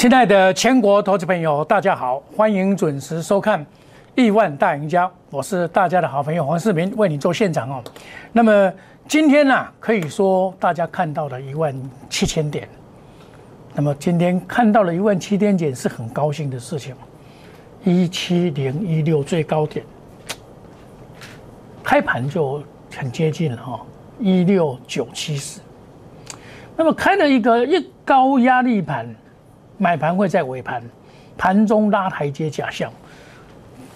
亲爱的全国投资朋友，大家好，欢迎准时收看《亿万大赢家》，我是大家的好朋友黄世明，为你做现场哦。那么今天呢，可以说大家看到了一万七千点，那么今天看到了一万七千点是很高兴的事情，一七零一六最高点，开盘就很接近了哈，一六九七四，那么开了一个一高压力盘。买盘会在尾盘，盘中拉台阶假象，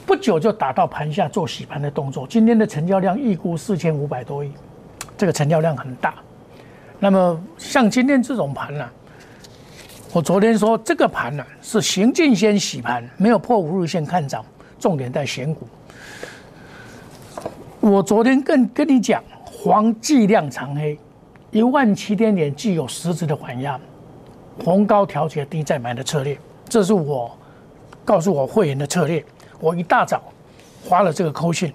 不久就打到盘下做洗盘的动作。今天的成交量预估四千五百多亿，这个成交量很大。那么像今天这种盘呢，我昨天说这个盘呢是行进先洗盘，没有破五日线看涨，重点在选股。我昨天跟跟你讲，黄计量长黑，一万七千点具有实质的缓压。红高调节低再买的策略，这是我告诉我会员的策略。我一大早发了这个扣讯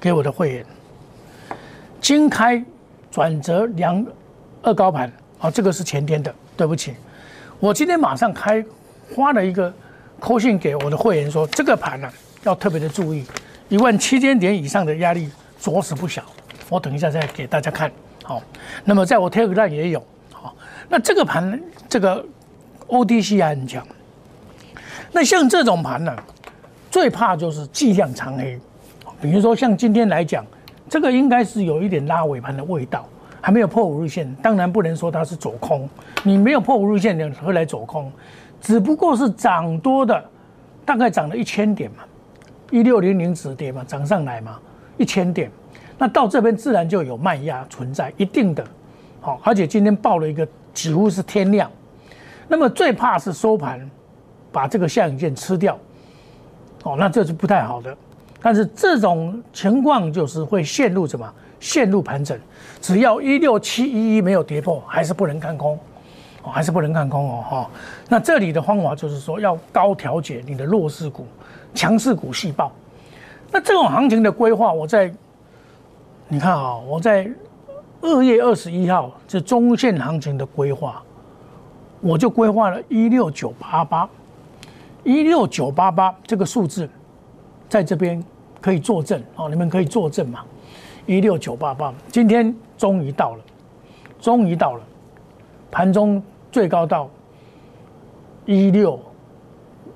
给我的会员，金开转折两二高盘，啊，这个是前天的，对不起，我今天马上开发了一个扣讯给我的会员说，这个盘呢要特别的注意，一万七千点以上的压力着实不小。我等一下再给大家看好。那么在我 Telegram 也有。那这个盘，这个 OTC 还很强。那像这种盘呢，最怕就是计量长黑。比如说像今天来讲，这个应该是有一点拉尾盘的味道，还没有破五日线。当然不能说它是走空，你没有破五日线，你何来走空？只不过是涨多的，大概涨了一千点嘛，一六零零止跌嘛，涨上来嘛，一千点。那到这边自然就有卖压存在，一定的。好，而且今天报了一个。几乎是天亮，那么最怕是收盘把这个下影线吃掉，哦，那这是不太好的。但是这种情况就是会陷入什么？陷入盘整。只要一六七一一没有跌破，还是不能看空，哦，还是不能看空哦，哈。那这里的方法就是说要高调节你的弱势股，强势股细爆。那这种行情的规划，我在你看啊，我在。二月二十一号，这中线行情的规划，我就规划了一六九八八，一六九八八这个数字，在这边可以作证哦，你们可以作证嘛？一六九八八，今天终于到了，终于到了，盘中最高到一六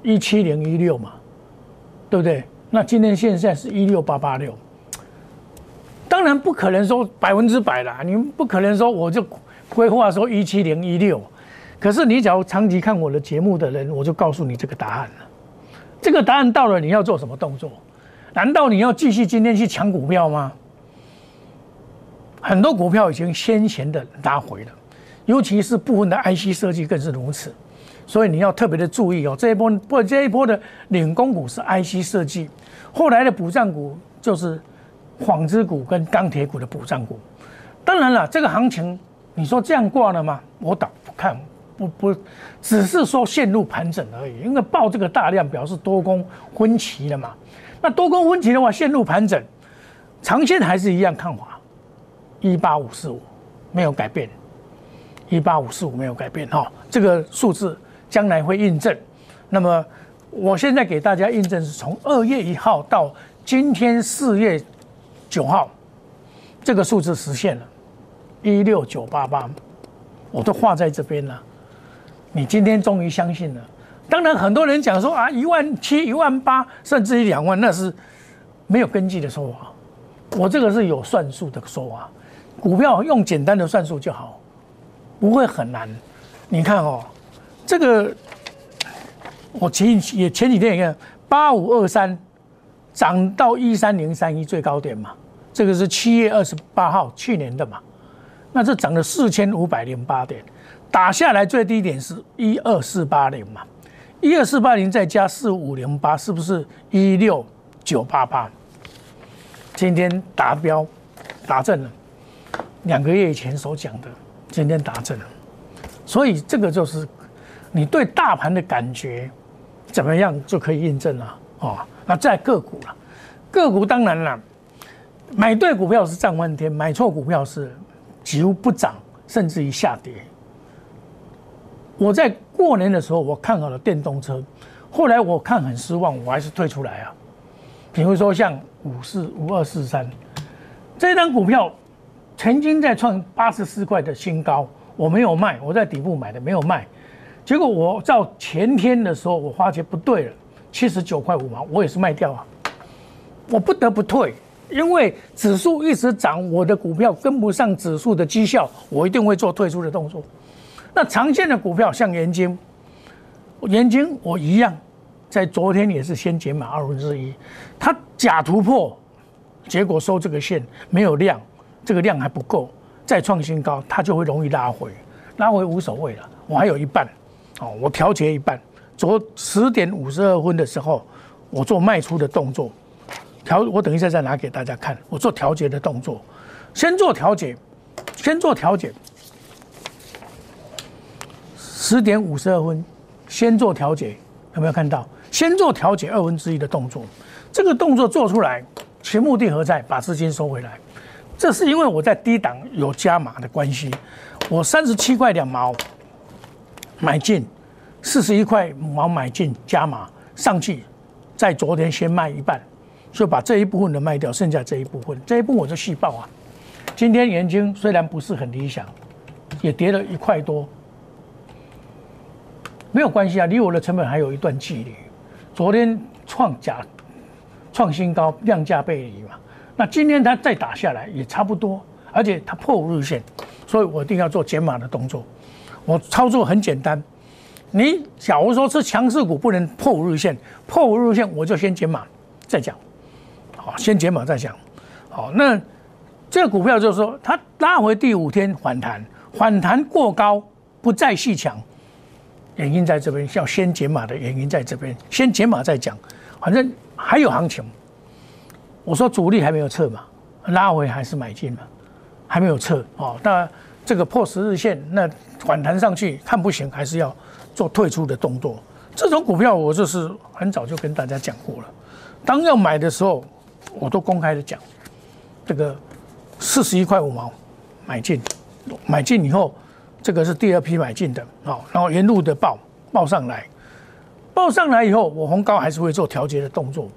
一七零一六嘛，对不对？那今天现在是一六八八六。当然不可能说百分之百啦，你不可能说我就规划说一七零一六，可是你只要长期看我的节目的人，我就告诉你这个答案了。这个答案到了，你要做什么动作？难道你要继续今天去抢股票吗？很多股票已经先前的拉回了，尤其是部分的 IC 设计更是如此，所以你要特别的注意哦。这一波不这一波的领工股是 IC 设计，后来的补涨股就是。纺织股跟钢铁股的补涨股，当然了，这个行情你说这样挂了吗？我倒不看，不不，只是说陷入盘整而已。因为报这个大量表示多空分歧了嘛。那多空分歧的话，陷入盘整，长线还是一样看法，一八五四五没有改变，一八五四五没有改变哈。这个数字将来会印证。那么我现在给大家印证是从二月一号到今天四月。九号，这个数字实现了，一六九八八，我都画在这边了。你今天终于相信了。当然，很多人讲说啊，一万七、一万八，甚至于两万，那是没有根据的说法。我这个是有算术的说法，股票用简单的算术就好，不会很难。你看哦，这个我前也前几天也看八五二三。涨到一三零三一最高点嘛，这个是七月二十八号去年的嘛，那这涨了四千五百零八点，打下来最低点是一二四八零嘛，一二四八零再加四五零八，是不是一六九八八？今天达标，达正了，两个月以前所讲的，今天达正了，所以这个就是你对大盘的感觉怎么样就可以印证了哦。那在个股了，个股当然了，买对股票是涨翻天，买错股票是几乎不涨，甚至于下跌。我在过年的时候我看好了电动车，后来我看很失望，我还是退出来啊。比如说像五四五二四三这张股票，曾经在创八十四块的新高，我没有卖，我在底部买的没有卖，结果我到前天的时候，我发觉不对了，七十九块五毛，我也是卖掉啊，我不得不退。因为指数一直涨，我的股票跟不上指数的绩效，我一定会做退出的动作。那长线的股票像盐金，盐金我一样，在昨天也是先减码二分之一，它假突破，结果收这个线没有量，这个量还不够，再创新高，它就会容易拉回，拉回无所谓了，我还有一半，哦，我调节一半，昨十点五十二分的时候，我做卖出的动作。调，我等一下再拿给大家看。我做调节的动作，先做调节，先做调节。十点五十二分，先做调节，有没有看到？先做调节二分之一的动作，这个动作做出来，其目的何在？把资金收回来。这是因为我在低档有加码的关系，我三十七块两毛买进，四十一块五毛买进加码上去，在昨天先卖一半。就把这一部分的卖掉，剩下这一部分，这一部分我就细报啊。今天元金虽然不是很理想，也跌了一块多，没有关系啊，离我的成本还有一段距离。昨天创假创新高，量价背离嘛。那今天它再打下来也差不多，而且它破五日线，所以我一定要做减码的动作。我操作很简单，你假如说是强势股不能破五日线，破五日线我就先减码再讲。先解码再讲。好，那这个股票就是说，它拉回第五天反弹，反弹过高不再细抢，原因在这边，要先解码的原因在这边，先解码再讲。反正还有行情，我说主力还没有撤嘛，拉回还是买进嘛，还没有撤。哦，那这个破十日线，那反弹上去看不行，还是要做退出的动作。这种股票我就是很早就跟大家讲过了，当要买的时候。我都公开的讲，这个四十一块五毛买进，买进以后，这个是第二批买进的，好，然后沿路的报报上来，报上来以后，我红高还是会做调节的动作，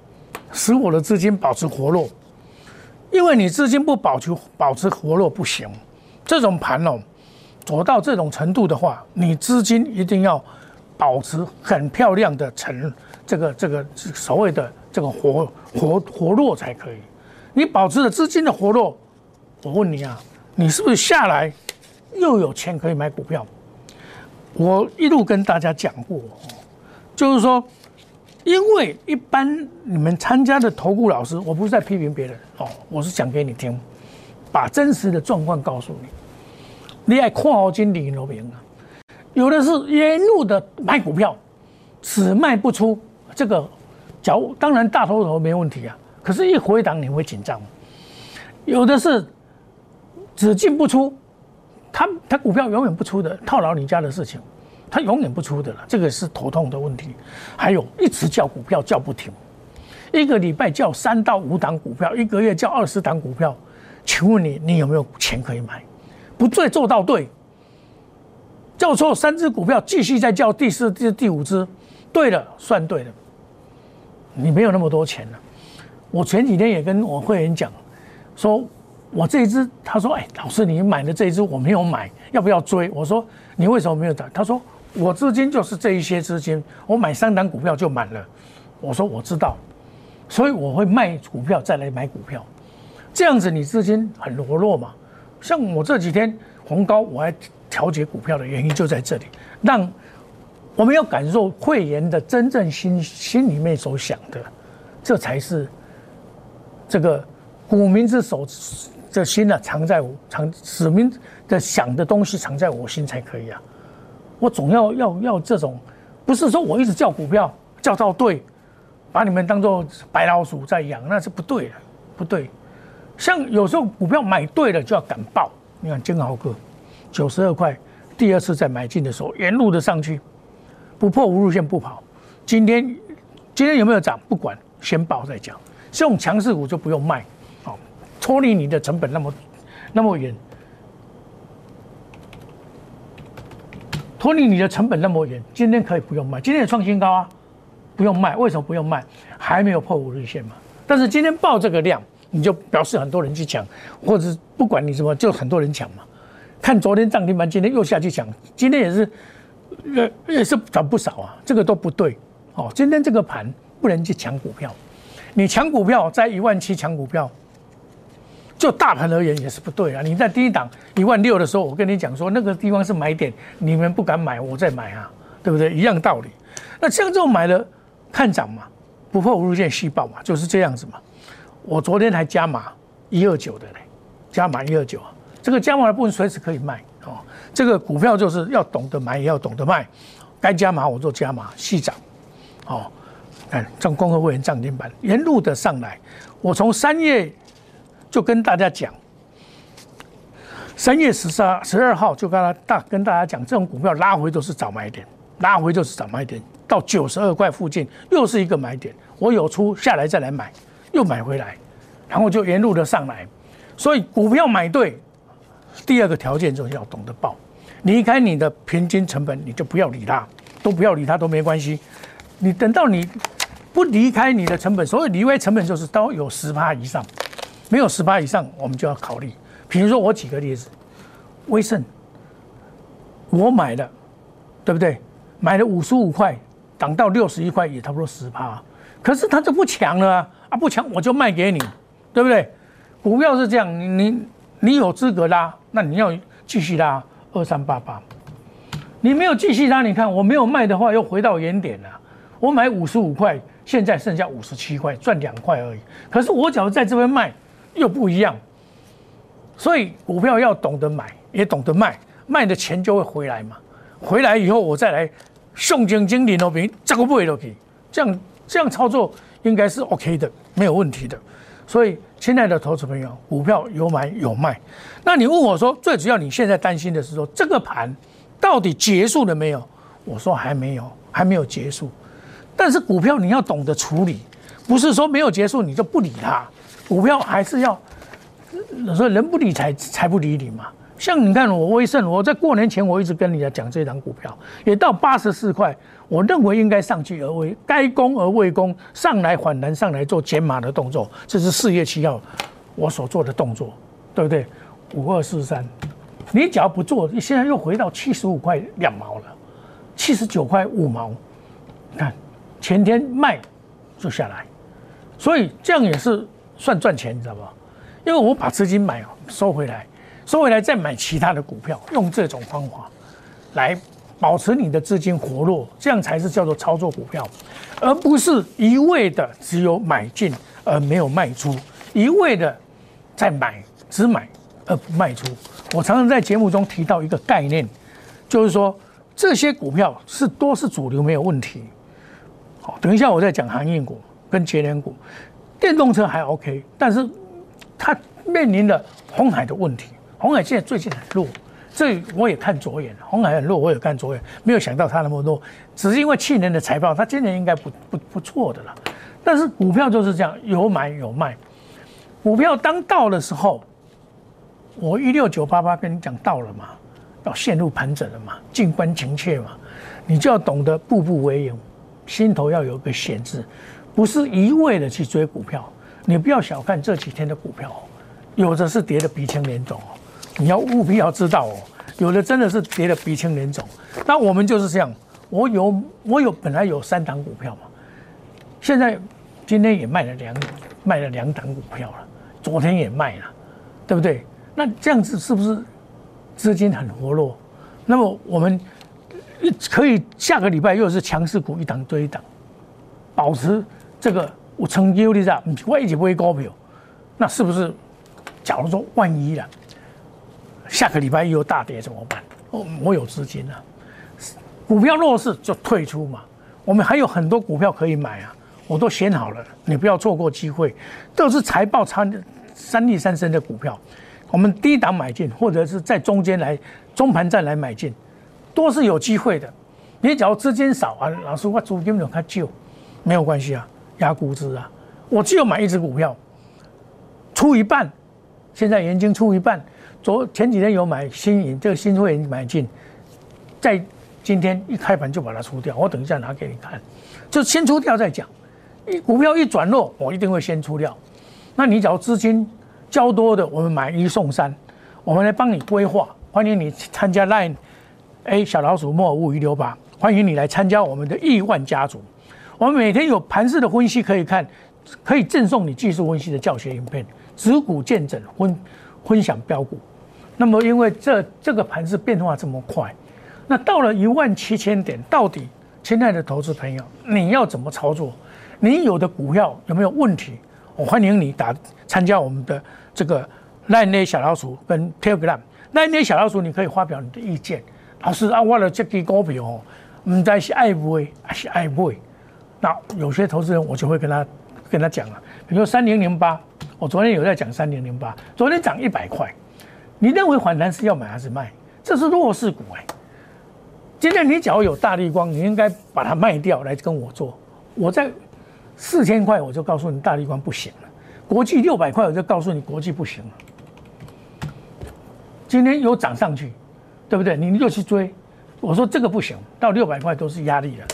使我的资金保持活络，因为你资金不保持保持活络不行，这种盘哦，走到这种程度的话，你资金一定要保持很漂亮的成这个这个所谓的。这个活活活络才可以，你保持了资金的活络，我问你啊，你是不是下来又有钱可以买股票？我一路跟大家讲过，就是说，因为一般你们参加的投顾老师，我不是在批评别人哦，我是讲给你听，把真实的状况告诉你。你爱括号金理罗明啊，有的是沿路的买股票，只卖不出这个。脚当然大头头没问题啊，可是，一回档你会紧张。有的是只进不出，他他股票永远不出的，套牢你家的事情，他永远不出的了，这个是头痛的问题。还有一直叫股票叫不停，一个礼拜叫三到五档股票，一个月叫二十档股票，请问你你有没有钱可以买？不对，做到对，叫错三只股票，继续再叫第四只、第五只，对了，算对了。你没有那么多钱了。我前几天也跟我会员讲，说我这一支，他说：“哎，老师，你买的这一支我没有买，要不要追？”我说：“你为什么没有涨？”他说：“我资金就是这一些资金，我买三档股票就满了。”我说：“我知道，所以我会卖股票再来买股票，这样子你资金很活络嘛。像我这几天红高，我还调节股票的原因就在这里，让。”我们要感受会员的真正心心里面所想的，这才是这个股民之手的心呢，藏在我藏使命的想的东西藏在我心才可以啊！我总要要要这种，不是说我一直叫股票叫到对，把你们当做白老鼠在养，那是不对的，不对。像有时候股票买对了就要敢报，你看金豪哥九十二块，第二次再买进的时候沿路的上去。不破五日线不跑，今天今天有没有涨？不管，先报再讲。这种强势股就不用卖，好，脱离你的成本那么那么远，脱离，你的成本那么远，今天可以不用卖，今天也创新高啊，不用卖，为什么不用卖？还没有破五日线嘛。但是今天报这个量，你就表示很多人去抢，或者不管你什么，就很多人抢嘛。看昨天涨停板，今天又下去抢，今天也是，也，也是涨不少啊，这个都不对。哦，今天这个盘不能去抢股票，你抢股票在一万七抢股票。就大盘而言也是不对啊！你在第一档一万六的时候，我跟你讲说那个地方是买点，你们不敢买，我再买啊，对不对？一样道理。那像这种买了看涨嘛，不破五日线续报嘛，就是这样子嘛。我昨天还加码一二九的嘞，加码一二九啊，这个加码的部分随时可以卖。这个股票就是要懂得买，也要懂得卖，该加码我做加码细涨哦。哎，像光合会员涨停板沿路的上来，我从三月。就跟大家讲，三月十三、十二号就跟他大跟大家讲，这种股票拉回都是早买点，拉回就是早买点，到九十二块附近又是一个买点，我有出下来再来买，又买回来，然后就沿路的上来，所以股票买对，第二个条件就是要懂得报，离开你的平均成本，你就不要理它，都不要理它都没关系，你等到你不离开你的成本，所谓离开成本就是都有十趴以上。没有十八以上，我们就要考虑。比如说，我举个例子，威盛，我买的，对不对？买了五十五块，涨到六十一块，也差不多十趴。可是它就不强了啊！啊，不强我就卖给你，对不对？股票是这样，你你你有资格拉，那你要继续拉二三八八。你没有继续拉，你看我没有卖的话，又回到原点了。我买五十五块，现在剩下五十七块，赚两块而已。可是我假如在这边卖。又不一样，所以股票要懂得买，也懂得卖，卖的钱就会回来嘛。回来以后我再来送金经理那边这个位都可以，这样这样操作应该是 OK 的，没有问题的。所以，亲爱的投资朋友，股票有买有卖。那你问我说，最主要你现在担心的是说这个盘到底结束了没有？我说还没有，还没有结束。但是股票你要懂得处理，不是说没有结束你就不理它。股票还是要，说人不理财，财不理你嘛。像你看我威盛，我在过年前我一直跟你家讲这张股票，也到八十四块，我认为应该上去而为，该攻而未攻，上来反弹上来做减码的动作，这是四月七号我所做的动作，对不对？五二四三，你只要不做，你现在又回到七十五块两毛了，七十九块五毛，看前天卖就下来，所以这样也是。算赚钱，你知道不？因为我把资金买收回来，收回来再买其他的股票，用这种方法来保持你的资金活络，这样才是叫做操作股票，而不是一味的只有买进而没有卖出，一味的在买只买而不卖出。我常常在节目中提到一个概念，就是说这些股票是多是主流没有问题。好，等一下我再讲航运股跟节能股。电动车还 OK，但是它面临的红海的问题。红海现在最近很弱，这我也看左眼。红海很弱，我也看左眼，没有想到它那么弱，只是因为去年的财报，它今年应该不不不错的了。但是股票就是这样，有买有卖。股票当到的时候，我一六九八八跟你讲到了嘛，要陷入盘整了嘛，静观情切嘛，你就要懂得步步为营，心头要有个险字。不是一味的去追股票，你不要小看这几天的股票，有的是跌的鼻青脸肿，你要务必要知道哦，有的真的是跌得鼻青脸肿。那我们就是这样，我有我有本来有三档股票嘛，现在今天也卖了两卖了两档股票了，昨天也卖了，对不对？那这样子是不是资金很活络？那么我们可以下个礼拜又是强势股一档追一档，保持。这个我成优的在，我一直不会高票，那是不是？假如说万一了，下个礼拜又大跌怎么办？我我有资金啊，股票弱势就退出嘛。我们还有很多股票可以买啊，我都选好了，你不要错过机会。都是财报差三利三升的股票，我们低档买进，或者是在中间来中盘再来买进，都是有机会的。你只要资金少啊，老师我资金有较旧，没有关系啊。压估值啊！我只有买一只股票，出一半，现在已经出一半。昨前几天有买新颖，这个新会员买进，在今天一开盘就把它出掉，我等一下拿给你看，就先出掉再讲。一股票一转弱，我一定会先出掉。那你只要资金较多的，我们买一送三，我们来帮你规划。欢迎你参加 Line A 小老鼠莫五一六八，欢迎你来参加我们的亿万家族。我们每天有盘式的分析可以看，可以赠送你技术分析的教学影片，指股见证分分享标股。那么因为这这个盘式变化这么快，那到了一万七千点，到底亲爱的投资朋友，你要怎么操作？你有的股票有没有问题？我欢迎你打参加我们的这个 Line 小老鼠跟 Telegram。那那小老鼠，你可以发表你的意见。老师啊，我的这支股票哦，唔知是爱买还是爱买。那有些投资人，我就会跟他跟他讲了。比如三零零八，我昨天有在讲三零零八，昨天涨一百块。你认为反弹是要买还是卖？这是弱势股哎。今天你只要有大力光，你应该把它卖掉来跟我做。我在四千块，我就告诉你大力光不行了。国际六百块，我就告诉你国际不行了。今天有涨上去，对不对？你又去追，我说这个不行，到六百块都是压力了。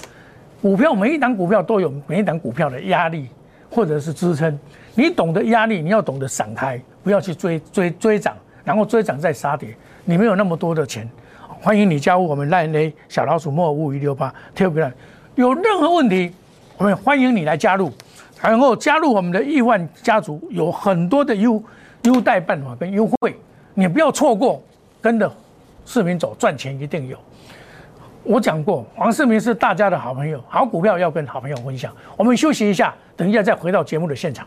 股票每一档股票都有每一档股票的压力或者是支撑，你懂得压力，你要懂得闪开，不要去追追追涨，然后追涨再杀跌。你没有那么多的钱，欢迎你加入我们赖 A 小老鼠莫五一六八 Telegram，有任何问题，我们欢迎你来加入，然后加入我们的亿万家族，有很多的优优待办法跟优惠。你不要错过，跟着市民走，赚钱一定有。我讲过，黄世明是大家的好朋友，好股票要跟好朋友分享。我们休息一下，等一下再回到节目的现场。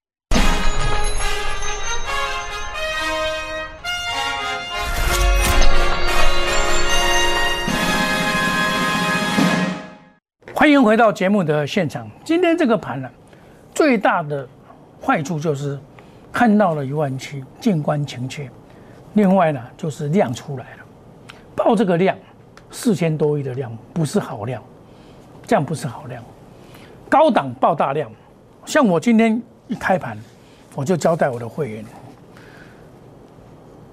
欢迎回到节目的现场。今天这个盘呢，最大的坏处就是看到了一万七，静观情切。另外呢，就是量出来了，报这个量四千多亿的量不是好量，这样不是好量。高档报大量，像我今天一开盘，我就交代我的会员，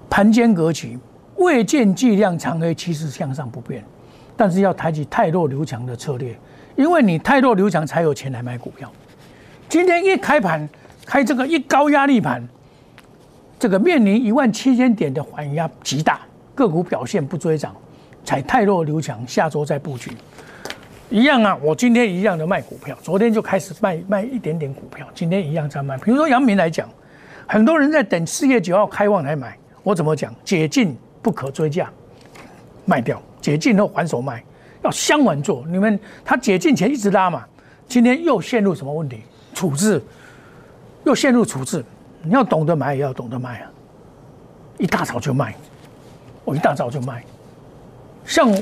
盘间格局未见巨量长黑，趋势向上不变，但是要采取太弱留强的策略。因为你太弱刘强，才有钱来买股票。今天一开盘开这个一高压力盘，这个面临一万七千点的缓压极大，个股表现不追涨，才太弱刘强。下周再布局，一样啊。我今天一样的卖股票，昨天就开始卖卖一点点股票，今天一样在卖。比如说杨明来讲，很多人在等四月九号开旺来买，我怎么讲？解禁不可追价，卖掉，解禁后还手卖。要相稳做，你们他解禁前一直拉嘛，今天又陷入什么问题？处置，又陷入处置。你要懂得买，也要懂得卖啊！一大早就卖，我一大早就卖。像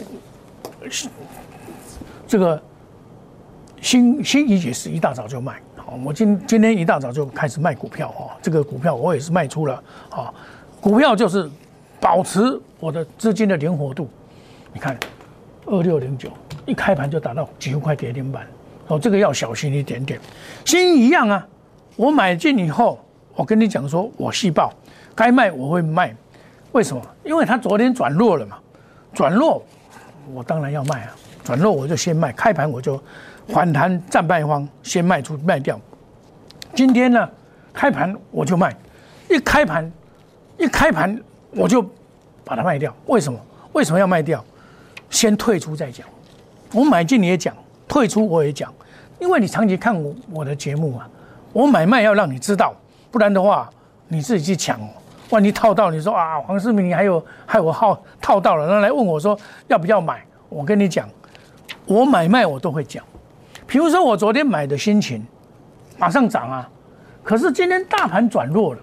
这个新新怡也是一大早就卖。好，我今今天一大早就开始卖股票哦，这个股票我也是卖出了啊。股票就是保持我的资金的灵活度，你看。二六零九一开盘就达到几十块跌停板，哦，这个要小心一点点。新一样啊，我买进以后，我跟你讲说，我细报，该卖我会卖。为什么？因为它昨天转弱了嘛，转弱，我当然要卖啊。转弱我就先卖，开盘我就反弹战败方，先卖出卖掉。今天呢，开盘我就卖，一开盘，一开盘我就把它卖掉。为什么？为什么要卖掉？先退出再讲。我买进你也讲，退出我也讲，因为你长期看我我的节目啊，我买卖要让你知道，不然的话你自己去抢。万一套到，你说啊，黄世明你还有害我号套到了，然后来问我说要不要买？我跟你讲，我买卖我都会讲。比如说我昨天买的心情，马上涨啊，可是今天大盘转弱了，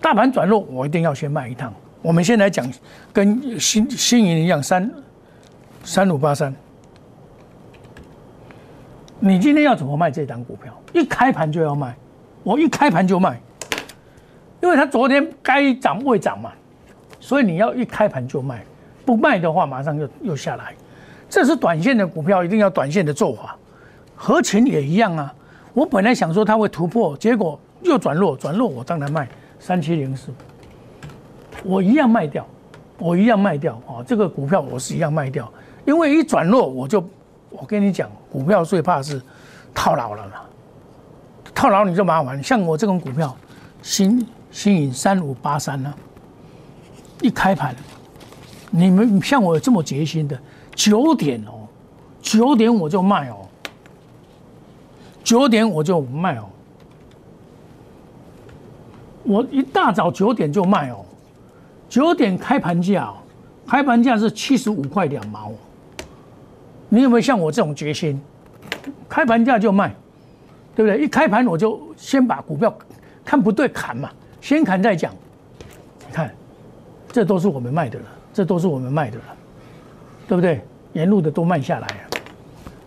大盘转弱，我一定要先卖一趟。我们先来讲，跟新新银一样，三三五八三，你今天要怎么卖这档股票？一开盘就要卖，我一开盘就卖。因为它昨天该涨未涨嘛，所以你要一开盘就卖，不卖的话马上又又下来。这是短线的股票，一定要短线的做法。合情也一样啊，我本来想说它会突破，结果又转弱，转弱我当然卖三七零四，我一样卖掉，我一样卖掉啊。这个股票我是一样卖掉，因为一转弱我就，我跟你讲，股票最怕是套牢了嘛，套牢你就麻烦。像我这种股票，新。新颖三五八三呢，一开盘，你们像我这么决心的，九点哦，九点我就卖哦，九点我就卖哦，我一大早九点就卖哦，九点开盘价哦，开盘价是七十五块两毛，你有没有像我这种决心？开盘价就卖，对不对？一开盘我就先把股票看不对砍嘛。先砍再讲，你看，这都是我们卖的了，这都是我们卖的了，对不对？沿路的都卖下来了，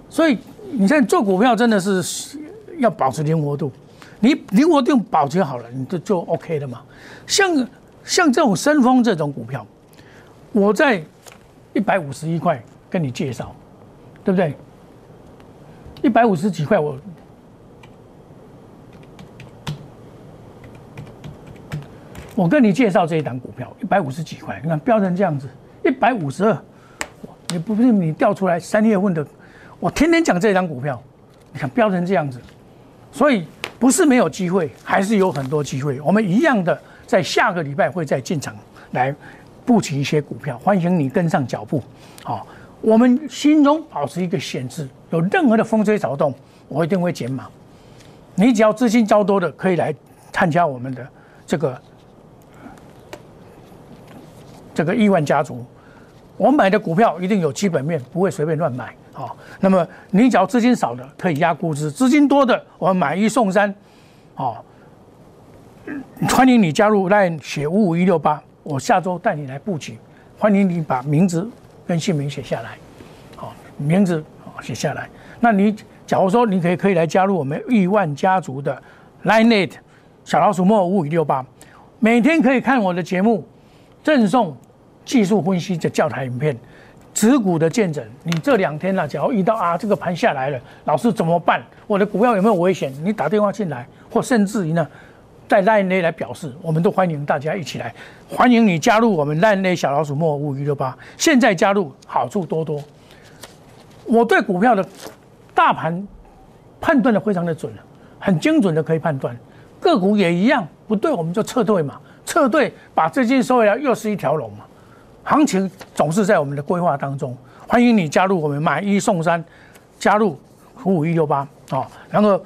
所以你现在做股票真的是要保持灵活度，你灵活度保持好了，你就就 OK 了嘛。像像这种深丰这种股票，我在一百五十一块跟你介绍，对不对？一百五十几块我。我跟你介绍这一档股票，一百五十几块，你看标成这样子，一百五十二，你不是你调出来三月份的，我天天讲这一档股票，你看标成这样子，所以不是没有机会，还是有很多机会。我们一样的在下个礼拜会再进场来布局一些股票，欢迎你跟上脚步。好，我们心中保持一个限制，有任何的风吹草动，我一定会减码。你只要资金较多的，可以来参加我们的这个。这个亿万家族，我买的股票一定有基本面，不会随便乱买啊。那么你只要资金少的可以压估值，资金多的我们买一送三，啊，欢迎你加入 Line 写五五一六八，我下周带你来布局。欢迎你把名字跟姓名写下来，好，名字写下来。那你假如说你可以可以来加入我们亿万家族的 Line Net 小老鼠莫五五一六八，每天可以看我的节目。赠送技术分析的教材影片，持股的见证。你这两天呢，假如遇到啊，这个盘下来了，老师怎么办？我的股票有没有危险？你打电话进来，或甚至于呢，在 Line 内来表示，我们都欢迎大家一起来，欢迎你加入我们 Line 内小老鼠莫五一六八。现在加入，好处多多。我对股票的大盘判断的非常的准，很精准的可以判断，个股也一样，不对我们就撤退嘛。撤退，把资金收回来，又是一条龙嘛。行情总是在我们的规划当中，欢迎你加入我们买一送三，加入五五一六八啊。然后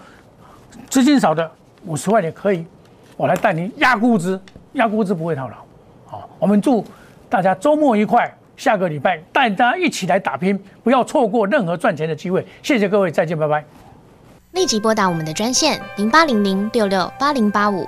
资金少的五十万也可以，我来带您压估值，压估值不会套牢。好，我们祝大家周末愉快，下个礼拜带大家一起来打拼，不要错过任何赚钱的机会。谢谢各位，再见，拜拜。立即拨打我们的专线零八零零六六八零八五。